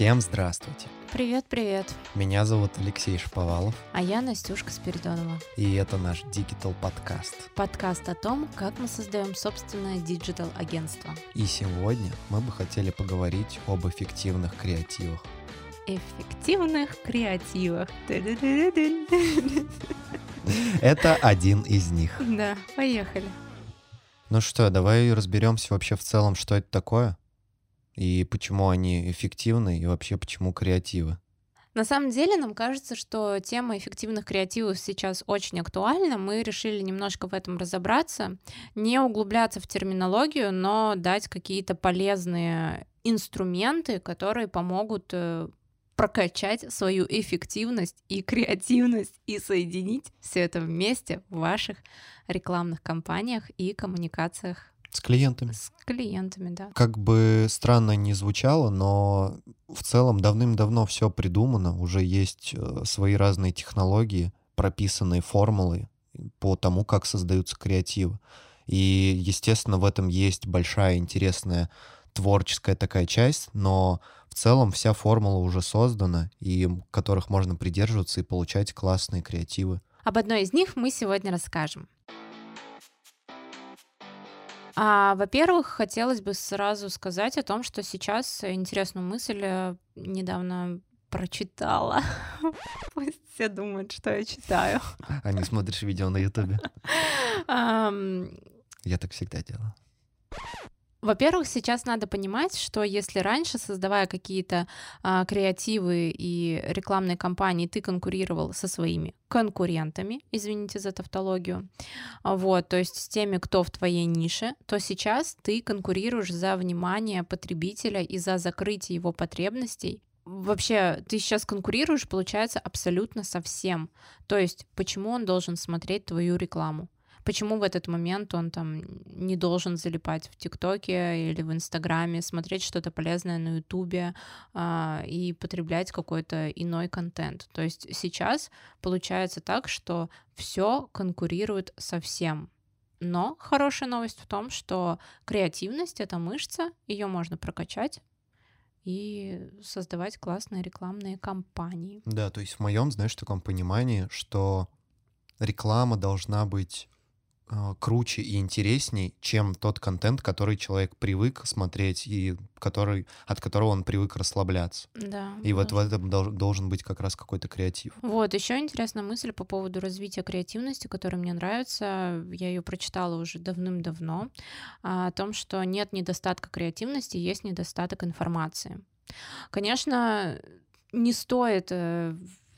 Всем здравствуйте. Привет, привет. Меня зовут Алексей Шповалов. А я Настюшка Спиридонова. И это наш Digital подкаст. Подкаст о том, как мы создаем собственное digital агентство. И сегодня мы бы хотели поговорить об эффективных креативах. Эффективных креативах. Это один из них. Да, поехали. Ну что, давай разберемся вообще в целом, что это такое и почему они эффективны, и вообще почему креативы. На самом деле нам кажется, что тема эффективных креативов сейчас очень актуальна. Мы решили немножко в этом разобраться, не углубляться в терминологию, но дать какие-то полезные инструменты, которые помогут э, прокачать свою эффективность и креативность и соединить все это вместе в ваших рекламных кампаниях и коммуникациях с клиентами. С клиентами, да. Как бы странно не звучало, но в целом давным-давно все придумано, уже есть э, свои разные технологии, прописанные формулы по тому, как создаются креативы. И, естественно, в этом есть большая интересная творческая такая часть, но в целом вся формула уже создана, и которых можно придерживаться и получать классные креативы. Об одной из них мы сегодня расскажем. А, во-первых, хотелось бы сразу сказать о том, что сейчас интересную мысль э, недавно прочитала. Пусть все думают, что я читаю. А не смотришь видео на Ютубе? Я так всегда делаю. Во-первых, сейчас надо понимать, что если раньше, создавая какие-то а, креативы и рекламные кампании, ты конкурировал со своими конкурентами, извините за тавтологию, вот, то есть с теми, кто в твоей нише, то сейчас ты конкурируешь за внимание потребителя и за закрытие его потребностей вообще ты сейчас конкурируешь, получается, абсолютно со всем. То есть, почему он должен смотреть твою рекламу? Почему в этот момент он там не должен залипать в ТикТоке или в Инстаграме, смотреть что-то полезное на Ютубе а, и потреблять какой-то иной контент. То есть сейчас получается так, что все конкурирует со всем. Но хорошая новость в том, что креативность это мышца, ее можно прокачать и создавать классные рекламные кампании. Да, то есть в моем, знаешь, таком понимании, что реклама должна быть круче и интересней, чем тот контент, который человек привык смотреть и который, от которого он привык расслабляться. Да. И вот в этом должен быть как раз какой-то креатив. Вот, еще интересная мысль по поводу развития креативности, которая мне нравится. Я ее прочитала уже давным-давно, а, о том, что нет недостатка креативности, есть недостаток информации. Конечно, не стоит э,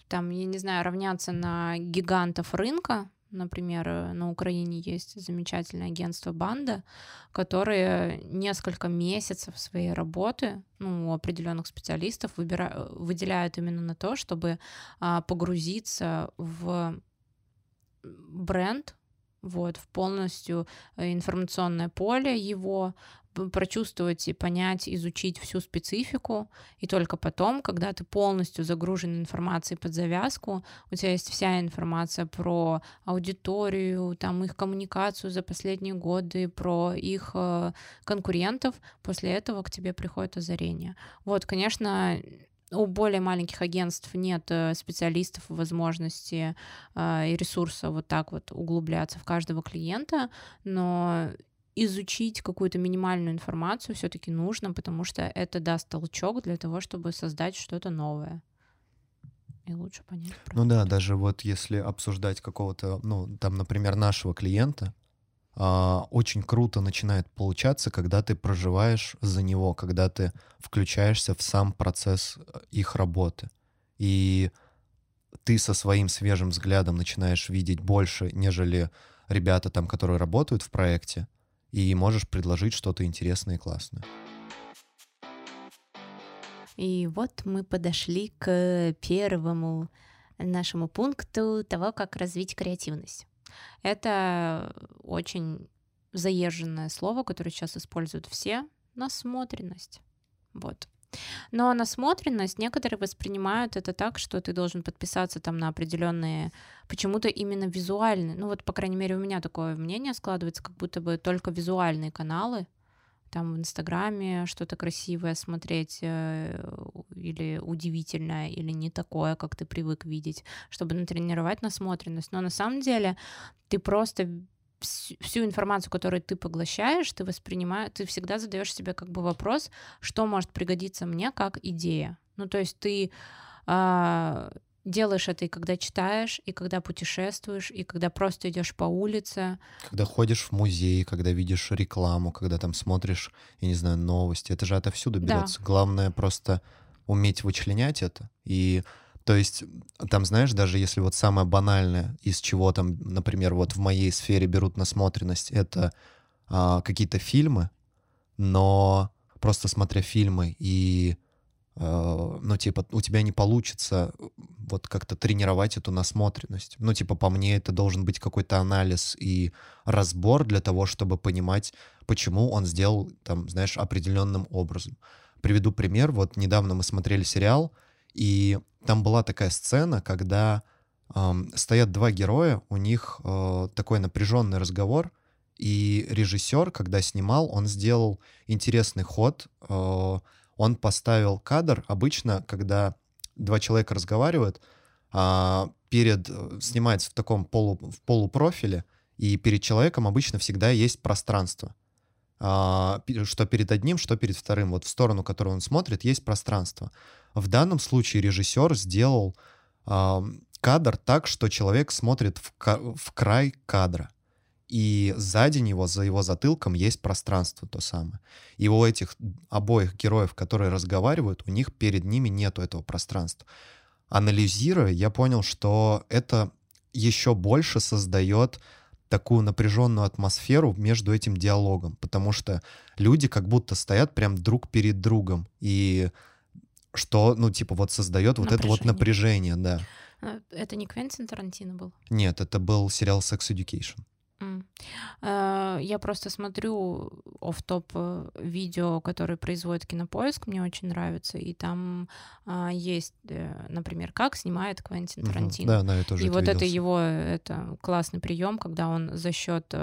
там, я не знаю, равняться на гигантов рынка, Например, э, на Украине есть замечательное агентство Банда, которые несколько месяцев своей работы ну, у определенных специалистов выбира... выделяют именно на то, чтобы а, погрузиться в бренд, вот, в полностью э, информационное поле его, прочувствовать и понять, изучить всю специфику, и только потом, когда ты полностью загружен информацией под завязку, у тебя есть вся информация про аудиторию, там их коммуникацию за последние годы, про их э, конкурентов, после этого к тебе приходит озарение. Вот, конечно, у более маленьких агентств нет э, специалистов, возможности э, и ресурса вот так вот углубляться в каждого клиента, но изучить какую-то минимальную информацию все-таки нужно, потому что это даст толчок для того, чтобы создать что-то новое. И лучше понять. Ну да, даже вот если обсуждать какого-то, ну, там, например, нашего клиента, а, очень круто начинает получаться, когда ты проживаешь за него, когда ты включаешься в сам процесс э, их работы. И ты со своим свежим взглядом начинаешь видеть больше, нежели ребята там, которые работают в проекте, и можешь предложить что-то интересное и классное. И вот мы подошли к первому нашему пункту того, как развить креативность. Это очень заезженное слово, которое сейчас используют все, насмотренность. Вот. Но насмотренность некоторые воспринимают это так, что ты должен подписаться там на определенные, почему-то именно визуальные, ну вот, по крайней мере, у меня такое мнение складывается, как будто бы только визуальные каналы, там в Инстаграме что-то красивое смотреть э, или удивительное, или не такое, как ты привык видеть, чтобы натренировать насмотренность. Но на самом деле ты просто всю информацию, которую ты поглощаешь, ты воспринимаешь, ты всегда задаешь себе как бы вопрос, что может пригодиться мне как идея. Ну, то есть ты а, делаешь это и когда читаешь, и когда путешествуешь, и когда просто идешь по улице. Когда ходишь в музей, когда видишь рекламу, когда там смотришь, я не знаю, новости. Это же отовсюду берется. Да. Главное просто уметь вычленять это. И то есть там, знаешь, даже если вот самое банальное, из чего там, например, вот в моей сфере берут насмотренность, это а, какие-то фильмы, но просто смотря фильмы и Э, ну, типа, у тебя не получится э, вот как-то тренировать эту насмотренность. Ну, типа, по мне, это должен быть какой-то анализ и разбор для того, чтобы понимать, почему он сделал, там, знаешь, определенным образом. Приведу пример. Вот недавно мы смотрели сериал, и там была такая сцена, когда эм, стоят два героя, у них э, такой напряженный разговор, и режиссер, когда снимал, он сделал интересный ход, э, он поставил кадр, обычно, когда два человека разговаривают, а, перед, э, снимается в таком полу, в полупрофиле, и перед человеком обычно всегда есть пространство. А, что перед одним, что перед вторым. Вот в сторону, которую он смотрит, есть пространство. В данном случае режиссер сделал а, кадр так, что человек смотрит в, в край кадра и сзади него, за его затылком, есть пространство то самое. И у этих обоих героев, которые разговаривают, у них перед ними нету этого пространства. Анализируя, я понял, что это еще больше создает такую напряженную атмосферу между этим диалогом, потому что люди как будто стоят прям друг перед другом, и что, ну, типа, вот создает вот это вот напряжение, да. А, это не Квентин Тарантино был? Нет, это был сериал Sex Education. Э, я просто смотрю оф-топ э, видео, которые производит Кинопоиск, мне очень нравится, и там а, есть, э, например, как снимает Квентин Тарантино. Да, да, я тоже И это вот видел. это его это классный прием, когда он за счет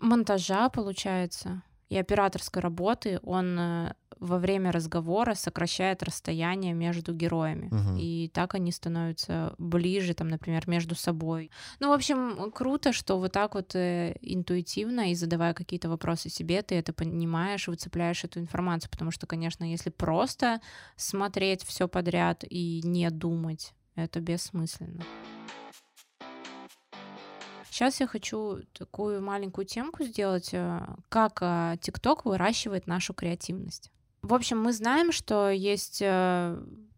монтажа, получается, и операторской работы, он во время разговора сокращает расстояние между героями. Угу. И так они становятся ближе, там, например, между собой. Ну, в общем, круто, что вот так вот э, интуитивно и задавая какие-то вопросы себе, ты это понимаешь, выцепляешь эту информацию. Потому что, конечно, если просто смотреть все подряд и не думать, это бессмысленно. Сейчас я хочу такую маленькую темку сделать, э, как э, ТикТок выращивает нашу креативность. В общем, мы знаем, что есть э,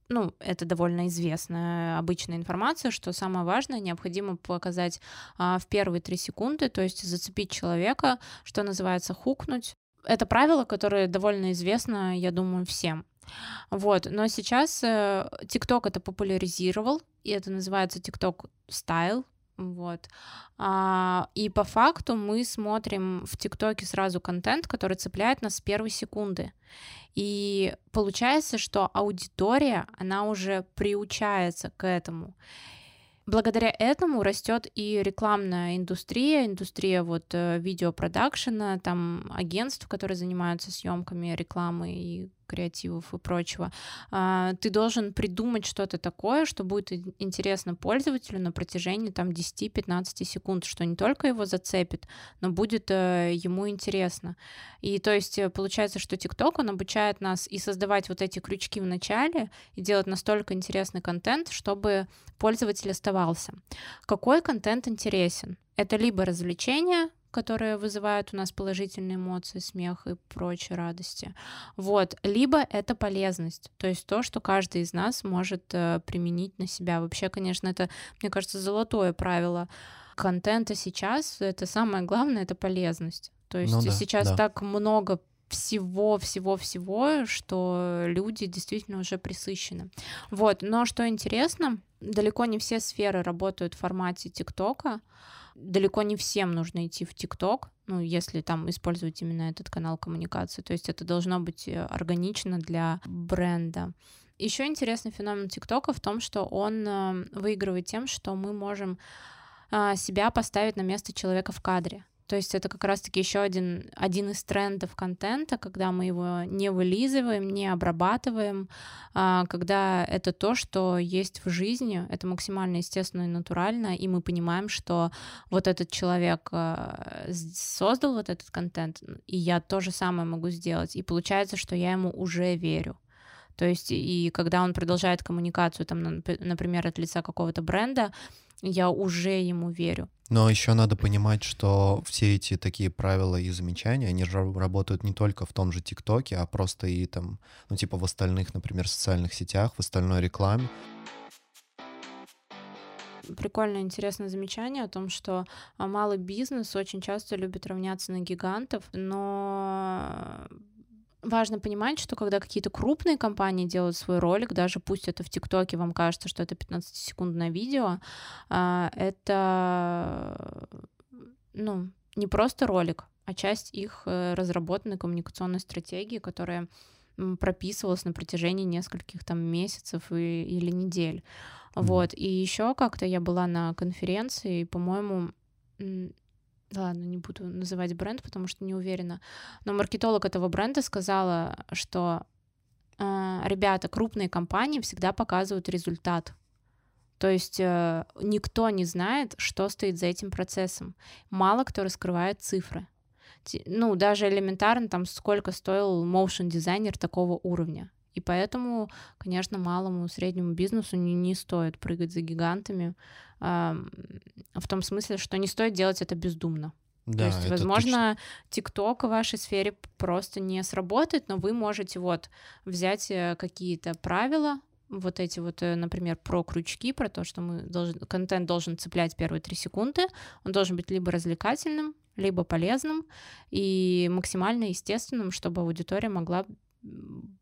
ну, это довольно известная обычная информация, что самое важное, необходимо показать а, в первые три секунды, то есть зацепить человека, что называется хукнуть. Это правило, которое довольно известно, я думаю, всем. Вот, но сейчас э, TikTok это популяризировал, и это называется TikTok Style, вот. А, и по факту мы смотрим в ТикТоке сразу контент, который цепляет нас с первой секунды. И получается, что аудитория, она уже приучается к этому. Благодаря этому растет и рекламная индустрия, индустрия вот э, видеопродакшена, там агентств, которые занимаются съемками рекламы и креативов и прочего. А, ты должен придумать что-то такое, что будет интересно пользователю на протяжении там 10-15 секунд, что не только его зацепит, но будет э, ему интересно. И то есть э, получается, что TikTok, он обучает нас и создавать вот эти крючки в начале, и делать настолько интересный контент, чтобы пользователь оставался. Какой контент интересен? Это либо развлечение, которые вызывают у нас положительные эмоции, смех и прочие радости. Вот. Либо это полезность, то есть то, что каждый из нас может э, применить на себя. Вообще, конечно, это, мне кажется, золотое правило контента сейчас. Это самое главное, это полезность. То есть ну, да, сейчас да. так много всего, всего, всего, что люди действительно уже присыщены. Вот, но что интересно, далеко не все сферы работают в формате ТикТока далеко не всем нужно идти в ТикТок, ну, если там использовать именно этот канал коммуникации. То есть это должно быть э, органично для бренда. Еще интересный феномен ТикТока в том, что он э, выигрывает тем, что мы можем а, себя поставить на место человека в кадре. То есть это как раз-таки еще один, один из трендов контента, когда мы его не вылизываем, не обрабатываем, а, когда это то, что есть в жизни, это максимально естественно и натурально, и мы понимаем, что вот этот человек а, создал вот этот контент, и я то же самое могу сделать. И получается, что я ему уже верю. То есть, и когда он продолжает коммуникацию, там, например, от лица какого-то бренда, я уже ему верю. Но еще надо понимать, что все эти такие правила и замечания, они же работают не только в том же ТикТоке, а просто и там, ну, типа в остальных, например, социальных сетях, в остальной рекламе. Прикольное, интересное замечание о том, что а, малый бизнес очень часто любит равняться на гигантов, но важно понимать, что когда какие-то крупные компании делают свой ролик, даже пусть это в ТикТоке вам кажется, что это 15-секундное видео, а, это ну, не просто ролик, а часть их э, разработанной коммуникационной стратегии, которая прописывалась на протяжении нескольких там месяцев и, или недель. Вот. И еще как-то я была на конференции, по-моему, ладно, не буду называть бренд, потому что не уверена, но маркетолог этого бренда сказала, что э, ребята, крупные компании всегда показывают результат. То есть э, никто не знает, что стоит за этим процессом. Мало кто раскрывает цифры. Ну, даже элементарно, там, сколько стоил motion дизайнер такого уровня. И поэтому, конечно, малому, среднему бизнесу не, не стоит прыгать за гигантами, э, в том смысле, что не стоит делать это бездумно. Да, То есть, возможно, ТикТок в вашей сфере просто не сработает, но вы можете вот взять э, какие-то правила, вот эти вот, э, например, про крючки, про то, что мы должен, контент должен цеплять первые три секунды, он должен быть либо развлекательным, либо полезным и максимально естественным, чтобы аудитория могла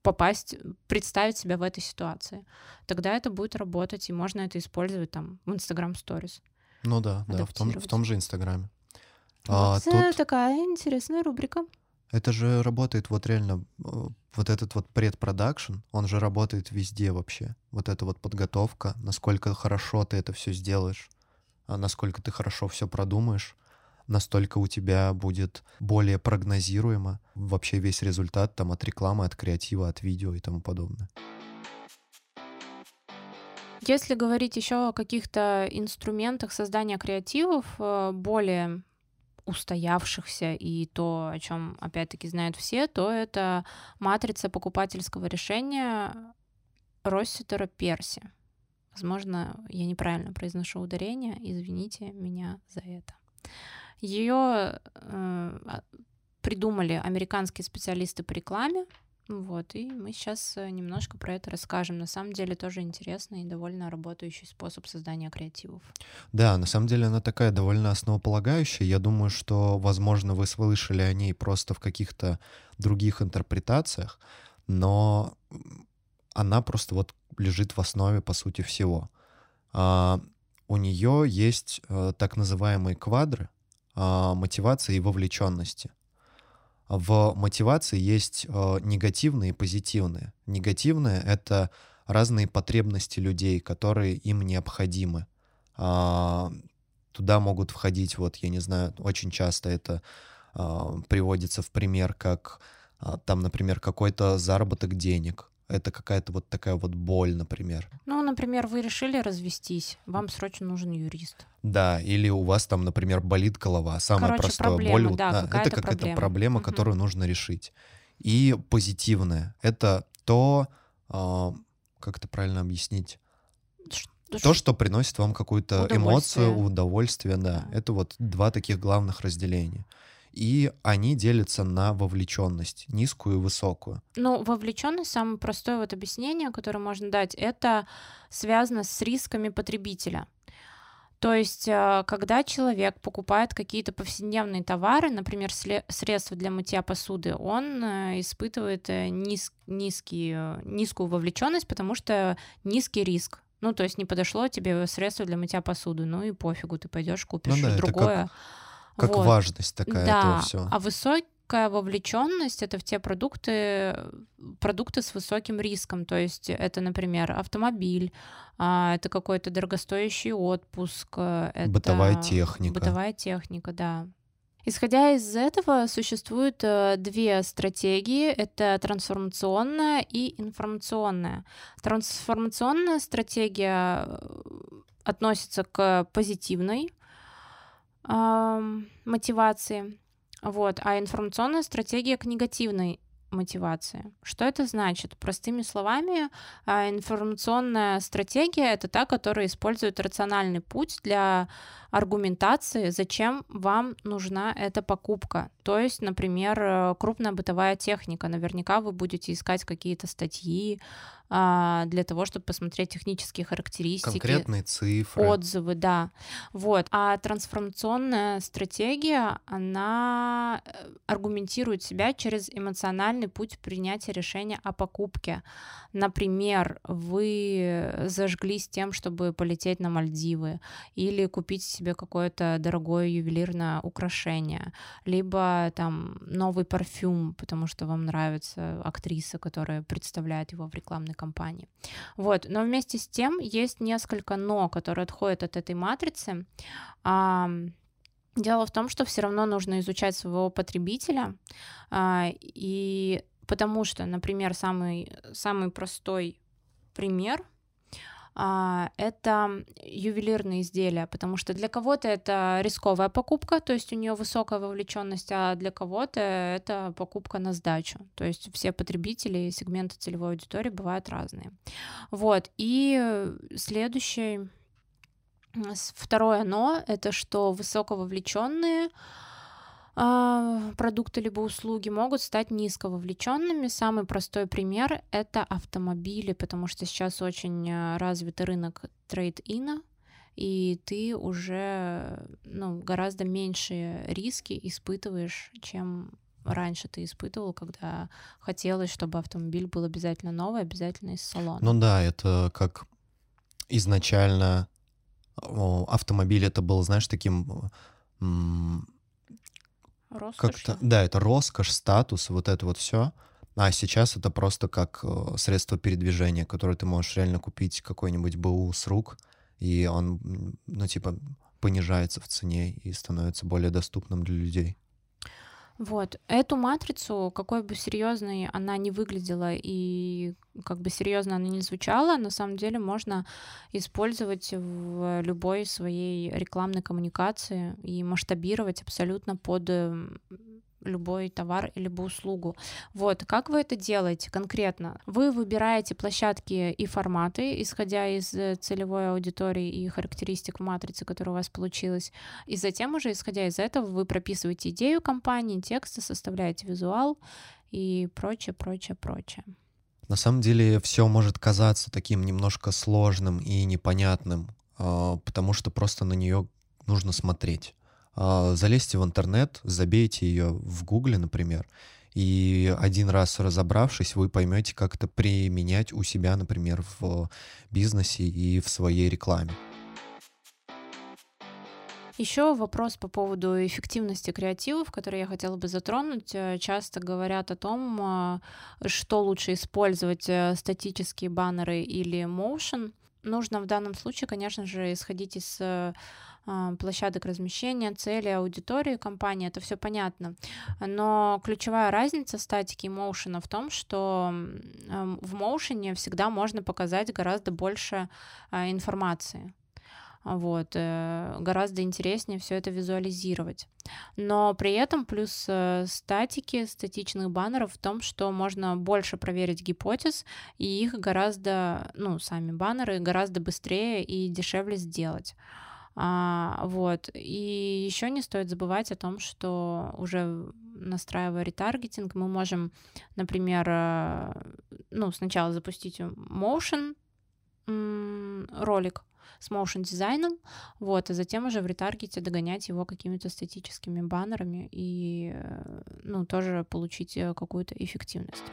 попасть, представить себя в этой ситуации. Тогда это будет работать, и можно это использовать там в Instagram Stories. Ну да, да, в том, в том же Инстаграме. А, вот тут... такая интересная рубрика. Это же работает вот реально, э, вот этот вот предпродакшн, он же работает везде вообще. Вот эта вот подготовка, насколько хорошо ты это все сделаешь, а насколько ты хорошо все продумаешь, настолько у тебя будет более прогнозируемо вообще весь результат там от рекламы, от креатива, от видео и тому подобное. Если говорить еще о каких-то инструментах создания креативов, э, более устоявшихся и то, о чем опять-таки знают все, то это матрица покупательского решения Росситера Перси. Возможно, я неправильно произношу ударение, извините меня за это. Ее э, а, придумали американские специалисты по рекламе, вот, и мы сейчас э, немножко про это расскажем. На самом деле тоже интересный и довольно работающий способ создания креативов. Да, на самом деле она такая довольно основополагающая. Я думаю, что, возможно, вы слышали о ней просто в каких-то других интерпретациях, но она просто вот лежит в основе, по сути, всего. А, у нее есть а, так называемые квадры мотивации и вовлеченности — в мотивации есть э, негативные и позитивные. Негативные — это разные потребности людей, которые им необходимы. А, туда могут входить, вот, я не знаю, очень часто это а, приводится в пример, как а, там, например, какой-то заработок денег, это какая-то вот такая вот боль, например. Ну, например, вы решили развестись, вам срочно нужен юрист. Да, или у вас там, например, болит голова, самая Короче, простая проблема, боль. Да, да, это какая-то проблема, проблема угу. которую нужно решить. И позитивное — это то, э, как это правильно объяснить, то, что приносит вам какую-то эмоцию, удовольствие, да. да. Это вот два таких главных разделения и они делятся на вовлеченность, низкую и высокую. Ну, вовлеченность, самое простое вот объяснение, которое можно дать, это связано с рисками потребителя. То есть, э, когда человек покупает какие-то повседневные товары, например, средства для мытья посуды, он э, испытывает э, низ, низкий, низкую вовлеченность, потому что низкий риск. Ну, то есть не подошло тебе средство для мытья посуды, ну и пофигу, ты пойдешь купишь ну, да, другое. Как как вот. важность такая да. этого всего. А высокая вовлеченность это в те продукты, продукты с высоким риском. То есть это, например, автомобиль, а, это какой-то дорогостоящий отпуск, это бытовая техника. Бытовая техника, да. Исходя из этого, существует э, две стратегии. Это трансформационная и информационная. Трансформационная стратегия э, относится к позитивной э, мотивации, вот, а информационная стратегия к негативной мотивации. Что это значит? Простыми словами, а, информационная стратегия — это та, которая использует рациональный путь для аргументации, зачем вам нужна эта покупка. То есть, например, э, крупная бытовая техника. Наверняка вы будете искать какие-то статьи, для того, чтобы посмотреть технические характеристики. Конкретные цифры. Отзывы, да. Вот. А трансформационная стратегия, она э, аргументирует себя через эмоциональный путь принятия решения о покупке. Например, вы зажглись тем, чтобы полететь на Мальдивы или купить себе какое-то дорогое ювелирное украшение, либо там новый парфюм, потому что вам нравится актриса, которая представляет его в рекламной компании. Вот. Но вместе с тем есть несколько но, которые отходят от этой матрицы. Дело в том, что все равно нужно изучать своего потребителя, а, и потому что, например, самый, самый простой пример это ювелирные изделия, потому что для кого-то это рисковая покупка, то есть у нее высокая вовлеченность, а для кого-то это покупка на сдачу. То есть все потребители и сегменты целевой аудитории бывают разные. Вот. И следующий, второе но, это что высокововлеченные а, продукты либо услуги могут стать низко вовлеченными. Самый простой пример — это автомобили, потому что сейчас очень а, развитый рынок трейд-ина, и ты уже ну, гораздо меньшие риски испытываешь, чем раньше ты испытывал, когда хотелось, чтобы автомобиль был обязательно новый, обязательно из салона. Ну да, это как изначально автомобиль это был, знаешь, таким как-то, да, это роскошь, статус, вот это вот все. А сейчас это просто как э, средство передвижения, которое ты можешь реально купить какой-нибудь БУ с рук, и он, ну, типа, понижается в цене и становится более доступным для людей. Вот. Эту матрицу, какой бы серьезной она не выглядела и как бы серьезно она не звучала, на самом деле можно использовать в любой своей рекламной коммуникации и масштабировать абсолютно под любой товар либо услугу. Вот, как вы это делаете конкретно? Вы выбираете площадки и форматы, исходя из э, целевой аудитории и характеристик матрицы, которая у вас получилась, и затем уже, исходя из этого, вы прописываете идею компании, тексты, составляете визуал и прочее, прочее, прочее. На самом деле все может казаться таким немножко сложным и непонятным, а, потому что просто на нее нужно смотреть. А, залезьте в интернет, забейте ее в Гугле, например, и один раз разобравшись, вы поймете, как это применять у себя, например, в бизнесе и в своей рекламе. Еще вопрос по поводу эффективности креативов, который я хотела бы затронуть. Э, часто говорят о том, э, что лучше использовать, э, статические баннеры или motion. Нужно в данном случае, конечно же, исходить из а, площадок размещения, цели, аудитории компании, это все понятно. Но ключевая разница статики и моушена в том, что в моушене всегда можно показать гораздо больше а, информации. Вот, э, гораздо интереснее все это визуализировать. Но при этом плюс э, статики, статичных баннеров в том, что можно больше проверить гипотез, и их гораздо, ну, сами баннеры гораздо быстрее и дешевле сделать. А, вот. И еще не стоит забывать о том, что уже настраивая ретаргетинг, мы можем, например, э, ну, сначала запустить motion ролик с motion дизайном, вот, а затем уже в ретаргете догонять его какими-то статическими баннерами и, э, ну, тоже получить э, какую-то эффективность.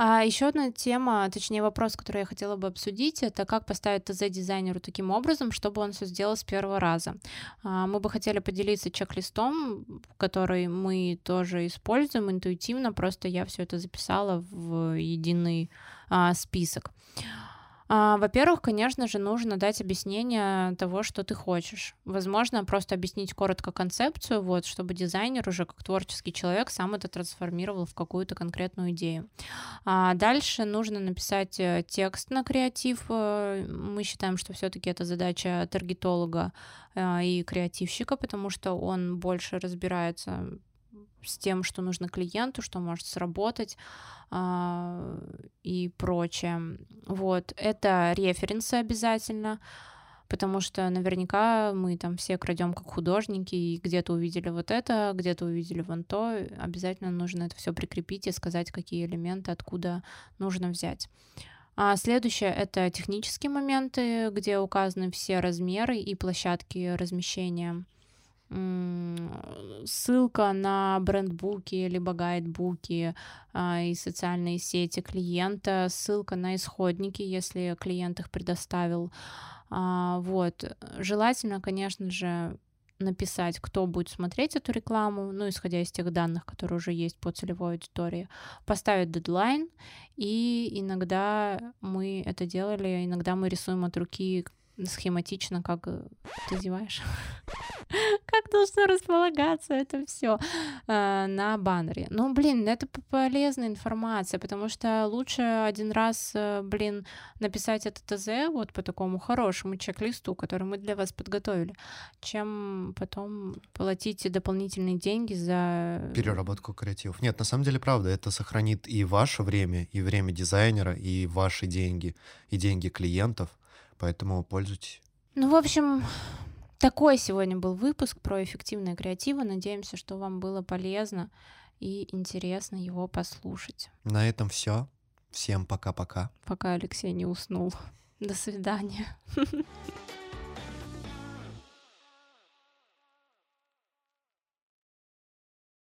А еще одна тема, точнее вопрос, который я хотела бы обсудить, это как поставить ТЗ дизайнеру таким образом, чтобы он все сделал с первого раза. А, мы бы хотели поделиться чек-листом, который мы тоже используем интуитивно, просто я все это записала в единый а, список. А, во-первых, конечно же, нужно дать объяснение того, что ты хочешь. Возможно, просто объяснить коротко концепцию, вот, чтобы дизайнер уже как творческий человек сам это трансформировал в какую-то конкретную идею. А дальше нужно написать э, текст на креатив. Э, мы считаем, что все-таки это задача таргетолога э, и креативщика, потому что он больше разбирается с тем, что нужно клиенту, что может сработать э, и прочее. Вот, это референсы обязательно, потому что наверняка мы там все крадем как художники, и где-то увидели вот это, где-то увидели вон то, обязательно нужно это все прикрепить и сказать, какие элементы откуда нужно взять. А следующее — это технические моменты, где указаны все размеры и площадки размещения ссылка на брендбуки либо гайдбуки а, и социальные сети клиента, ссылка на исходники, если клиент их предоставил. А, вот. Желательно, конечно же, написать, кто будет смотреть эту рекламу, ну, исходя из тех данных, которые уже есть по целевой аудитории, поставить дедлайн, и иногда мы это делали, иногда мы рисуем от руки схематично, как э, ты зеваешь, как должно располагаться это все э, на баннере. Ну, блин, это полезная информация, потому что лучше один раз, э, блин, написать это ТЗ вот по такому хорошему чек-листу, который мы для вас подготовили, чем потом платить дополнительные деньги за... Переработку креативов. Нет, на самом деле, правда, это сохранит и ваше время, и время дизайнера, и ваши деньги, и деньги клиентов. Поэтому пользуйтесь. Ну, в общем, такой сегодня был выпуск про эффективное креативы. Надеемся, что вам было полезно и интересно его послушать. На этом все. Всем пока-пока. Пока Алексей не уснул. До свидания.